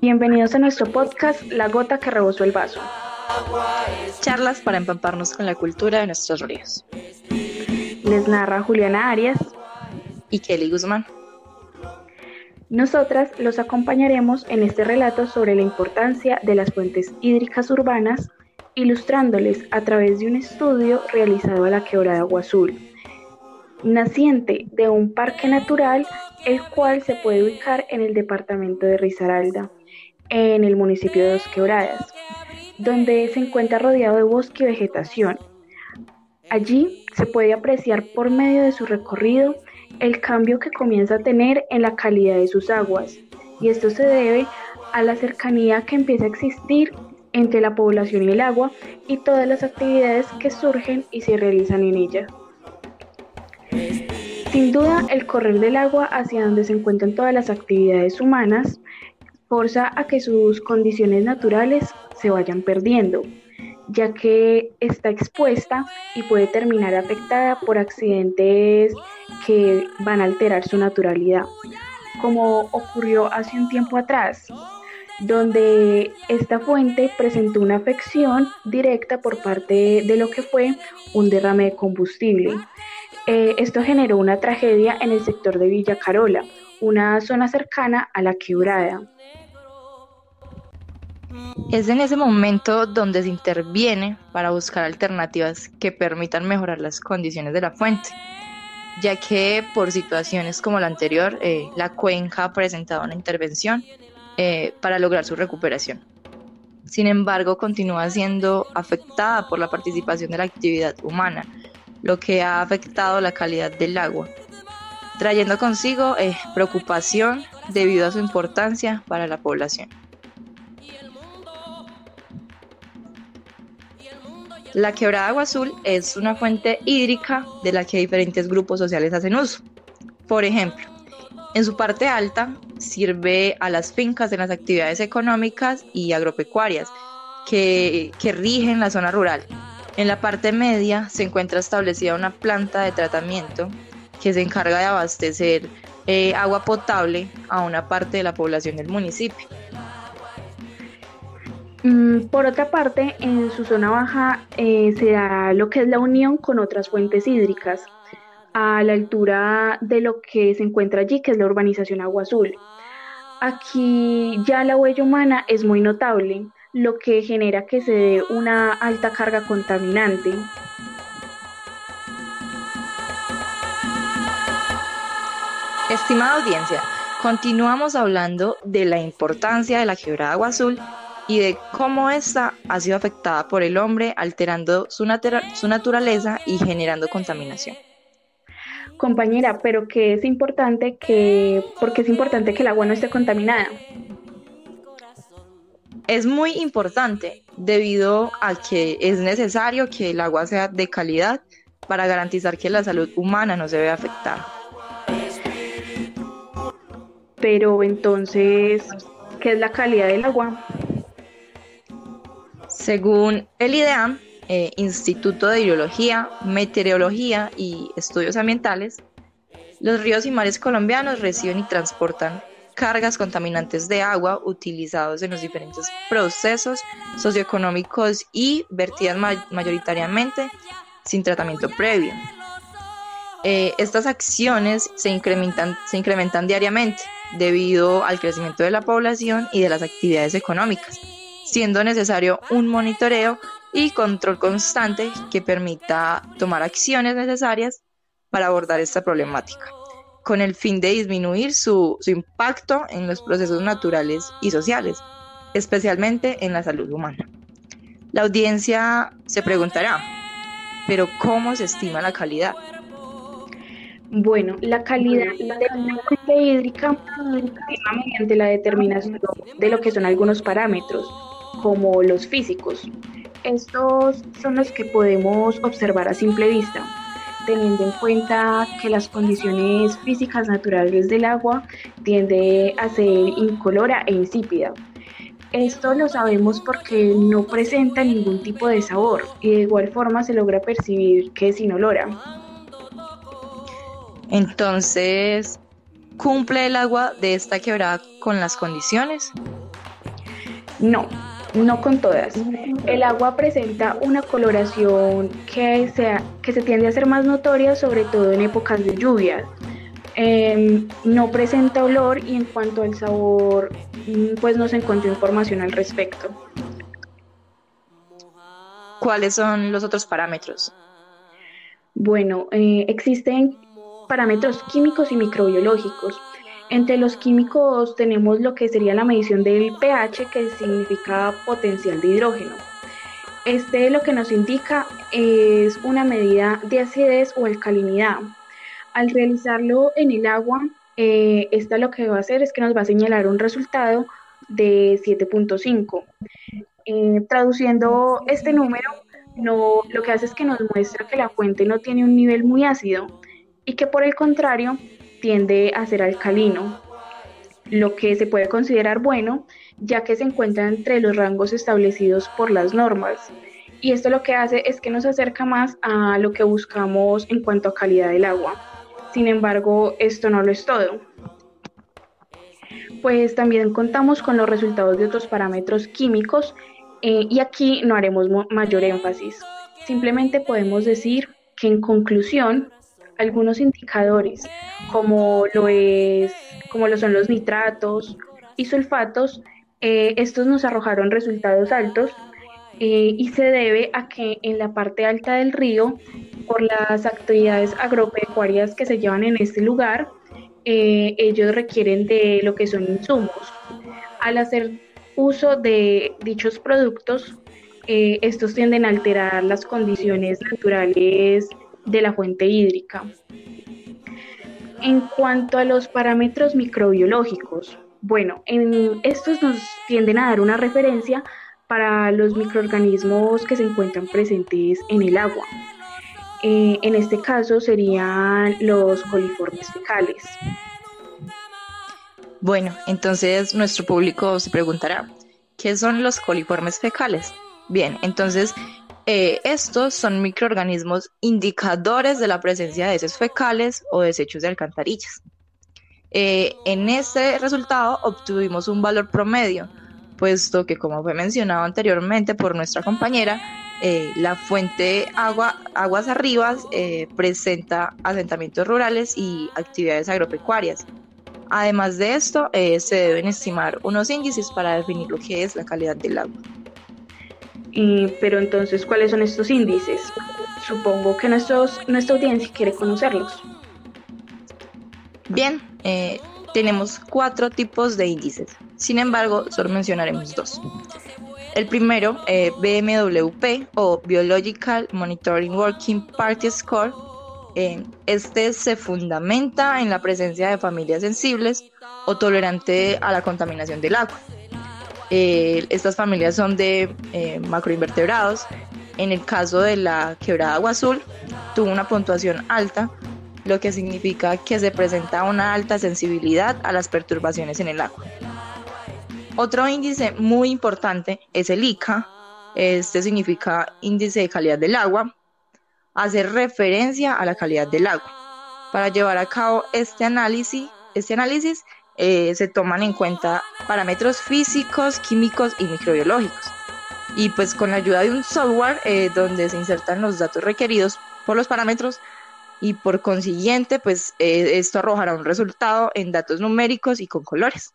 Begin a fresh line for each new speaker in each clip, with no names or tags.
Bienvenidos a nuestro podcast La gota que rebosó el vaso.
Charlas para empamparnos con la cultura de nuestros ríos.
Les narra Juliana Arias
y Kelly Guzmán.
Nosotras los acompañaremos en este relato sobre la importancia de las fuentes hídricas urbanas, ilustrándoles a través de un estudio realizado a la quebrada Agua Azul, naciente de un parque natural, el cual se puede ubicar en el departamento de Risaralda, en el municipio de Dos Quebradas, donde se encuentra rodeado de bosque y vegetación. Allí se puede apreciar por medio de su recorrido el cambio que comienza a tener en la calidad de sus aguas, y esto se debe a la cercanía que empieza a existir entre la población y el agua y todas las actividades que surgen y se realizan en ella. Sin duda, el correr del agua hacia donde se encuentran todas las actividades humanas forza a que sus condiciones naturales se vayan perdiendo, ya que está expuesta y puede terminar afectada por accidentes que van a alterar su naturalidad, como ocurrió hace un tiempo atrás, donde esta fuente presentó una afección directa por parte de lo que fue un derrame de combustible. Eh, esto generó una tragedia en el sector de Villa Carola, una zona cercana a la quebrada.
Es en ese momento donde se interviene para buscar alternativas que permitan mejorar las condiciones de la fuente, ya que por situaciones como la anterior, eh, la cuenca ha presentado una intervención eh, para lograr su recuperación. Sin embargo, continúa siendo afectada por la participación de la actividad humana, lo que ha afectado la calidad del agua, trayendo consigo eh, preocupación debido a su importancia para la población. La quebrada Agua Azul es una fuente hídrica de la que diferentes grupos sociales hacen uso. Por ejemplo, en su parte alta sirve a las fincas de las actividades económicas y agropecuarias que, rigen la zona rural. En la parte media se encuentra establecida una planta de tratamiento que se encarga de abastecer eh, agua potable a una parte de la población del municipio.
Mm, por otra parte, en su zona baja eh, se da lo que es la unión con otras fuentes hídricas, a la altura de lo que se encuentra allí, que es la urbanización Agua Azul. Aquí ya la huella humana es muy notable, lo que genera que se dé una alta carga contaminante.
Estimada audiencia, continuamos hablando de la importancia de la quebrada Agua Azul y de cómo ésta ha sido afectada por el hombre, alterando su naturaleza y generando contaminación.
Compañera, pero que es importante que, porque es importante que el agua no esté contaminada.
Es muy importante debido a que es necesario que el agua sea de calidad para garantizar que la salud humana no se vea afectada.
Pero entonces, ¿qué es la calidad del agua?
Según el IDEAM, eh, Instituto de Hidrología, Meteorología y Estudios Ambientales, los ríos y mares colombianos reciben y transportan cargas contaminantes de agua utilizados en los diferentes procesos socioeconómicos y vertidas mayoritariamente sin tratamiento previo. Eh, estas acciones se incrementan, se incrementan diariamente debido al crecimiento de la población y de las actividades económicas siendo necesario un monitoreo y control constante que permita tomar acciones necesarias para abordar esta problemática, con el fin de disminuir su, impacto en los procesos naturales y sociales, especialmente en la salud humana. La audiencia se preguntará, pero ¿cómo se estima la calidad?
Bueno, la calidad hídrica se estima mediante la determinación de lo que son algunos parámetros, como los físicos. Estos son los que podemos observar a simple vista, teniendo en cuenta que las condiciones físicas naturales del agua tiende a ser incolora e insípida. Esto lo sabemos porque no presenta ningún tipo de sabor y de igual forma se logra percibir que es inolora.
Entonces, ¿Cumple el agua de esta quebrada con las condiciones?
No, no con todas. El agua presenta una coloración que se, que se tiende a ser más notoria, sobre todo en épocas de lluvia. Em, no presenta olor y en cuanto al sabor, mm, pues no se encontró información al respecto.
¿Cuáles son los otros parámetros?
Bueno, eh, existen parámetros químicos y microbiológicos. Entre los químicos tenemos lo que sería la medición del pH, que significa potencial de hidrógeno. Este lo que nos indica es una medida de acidez o alcalinidad. Al realizarlo en el agua, eh, esta lo que va a hacer es que nos va a señalar un resultado de 7.5. Eh, traduciendo este número, no, lo que hace es que nos muestra que la fuente no tiene un nivel muy ácido y que por el contrario tiende a ser alcalino, lo que se puede considerar bueno ya que se encuentra entre los rangos establecidos por las normas. Y esto lo que hace es que nos acerca más a lo que buscamos en cuanto a calidad del agua. Sin embargo, esto no lo es todo. Pues también contamos con los resultados de otros parámetros químicos eh, y aquí no haremos mayor énfasis. Simplemente podemos decir que en conclusión, algunos indicadores como lo, es, como lo son los nitratos y sulfatos, eh, estos nos arrojaron resultados altos eh, y se debe a que en la parte alta del río, por las actividades agropecuarias que se llevan en este lugar, ellos requieren de lo que son insumos. Al hacer uso de dichos productos, eh, estos tienden a alterar las condiciones naturales de la fuente hídrica. En cuanto a los parámetros microbiológicos, bueno, en estos nos tienden a dar una referencia para los microorganismos que se encuentran presentes en el agua. Eh, en este caso serían los coliformes fecales.
Bueno, entonces nuestro público se preguntará, ¿qué son los coliformes fecales? Bien, entonces eh, estos son microorganismos indicadores de la presencia de heces fecales o desechos de alcantarillas. Eh, en este resultado obtuvimos un valor promedio, puesto que, como fue mencionado anteriormente por nuestra compañera, eh, la fuente agua, aguas arribas presenta asentamientos rurales y actividades agropecuarias, Además de esto, se deben estimar unos índices para definir lo que es la calidad del agua.
Pero entonces, ¿cuáles son estos índices? Supongo que nuestros, nuestra audiencia quiere conocerlos.
Bien, eh, tenemos cuatro tipos de índices. Sin embargo, solo mencionaremos dos. El primero, eh, BMWP o Biological Monitoring Working Party Score, este se fundamenta en la presencia de familias sensibles o tolerantes a la contaminación del agua. Eh, estas familias son de eh, macroinvertebrados. En el caso de la quebrada agua azul, tuvo una puntuación alta, lo que significa que se presenta una alta sensibilidad a las perturbaciones en el agua. Otro índice muy importante es el ICA. Este significa índice de calidad del agua, hacer referencia a la calidad del agua. Para llevar a cabo este análisis, este análisis eh, se toman en cuenta parámetros físicos, químicos y microbiológicos. Y pues con la ayuda de un software eh, donde se insertan los datos requeridos por los parámetros y por consiguiente pues eh, esto arrojará un resultado en datos numéricos y con colores,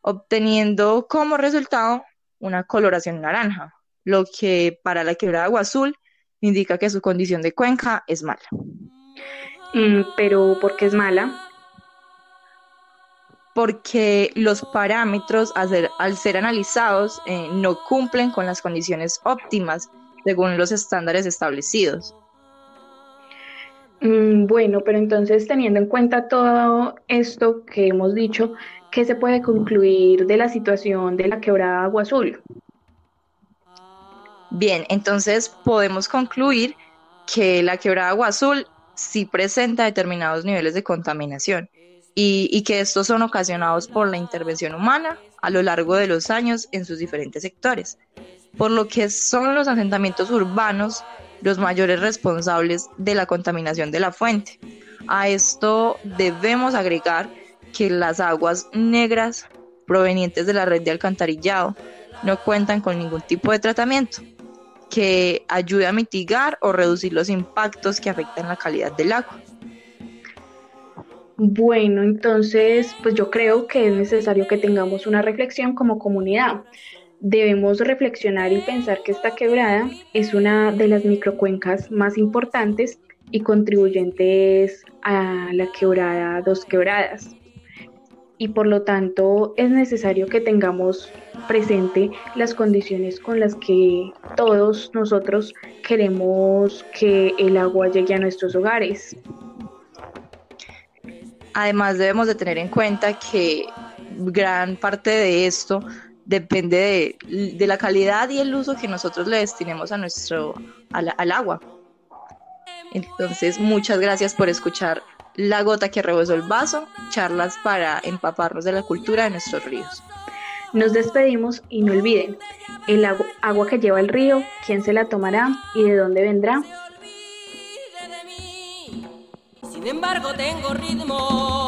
obteniendo como resultado una coloración naranja, lo que para la quebrada agua azul indica que su condición de cuenca es mala.
Mm, pero ¿por qué es mala?
Porque los parámetros al ser, analizados eh, no cumplen con las condiciones óptimas según los estándares establecidos.
Mm, bueno, pero entonces teniendo en cuenta todo esto que hemos dicho, ¿qué se puede concluir de la situación de la quebrada Agua Azul?
Bien, entonces podemos concluir que la quebrada agua azul sí presenta determinados niveles de contaminación y, que estos son ocasionados por la intervención humana a lo largo de los años en sus diferentes sectores, por lo que son los asentamientos urbanos los mayores responsables de la contaminación de la fuente. A esto debemos agregar que las aguas negras provenientes de la red de alcantarillado no cuentan con ningún tipo de tratamiento que ayude a mitigar o reducir los impactos que afectan la calidad del agua.
Bueno, entonces, pues yo creo que es necesario que tengamos una reflexión como comunidad. Debemos reflexionar y pensar que esta quebrada es una de las microcuencas más importantes y contribuyentes a la quebrada Dos Quebradas. Y por lo tanto es necesario que tengamos presente las condiciones con las que todos nosotros queremos que el agua llegue a nuestros hogares.
Además debemos de tener en cuenta que gran parte de esto depende de, la calidad y el uso que nosotros le destinemos a nuestro, al agua. Entonces, muchas gracias por escuchar La gota que rebosó el vaso, charlas para empaparnos de la cultura de nuestros ríos.
Nos despedimos y no olviden, el agua que lleva el río, quién se la tomará y de dónde vendrá.
Embargo, tengo ritmo.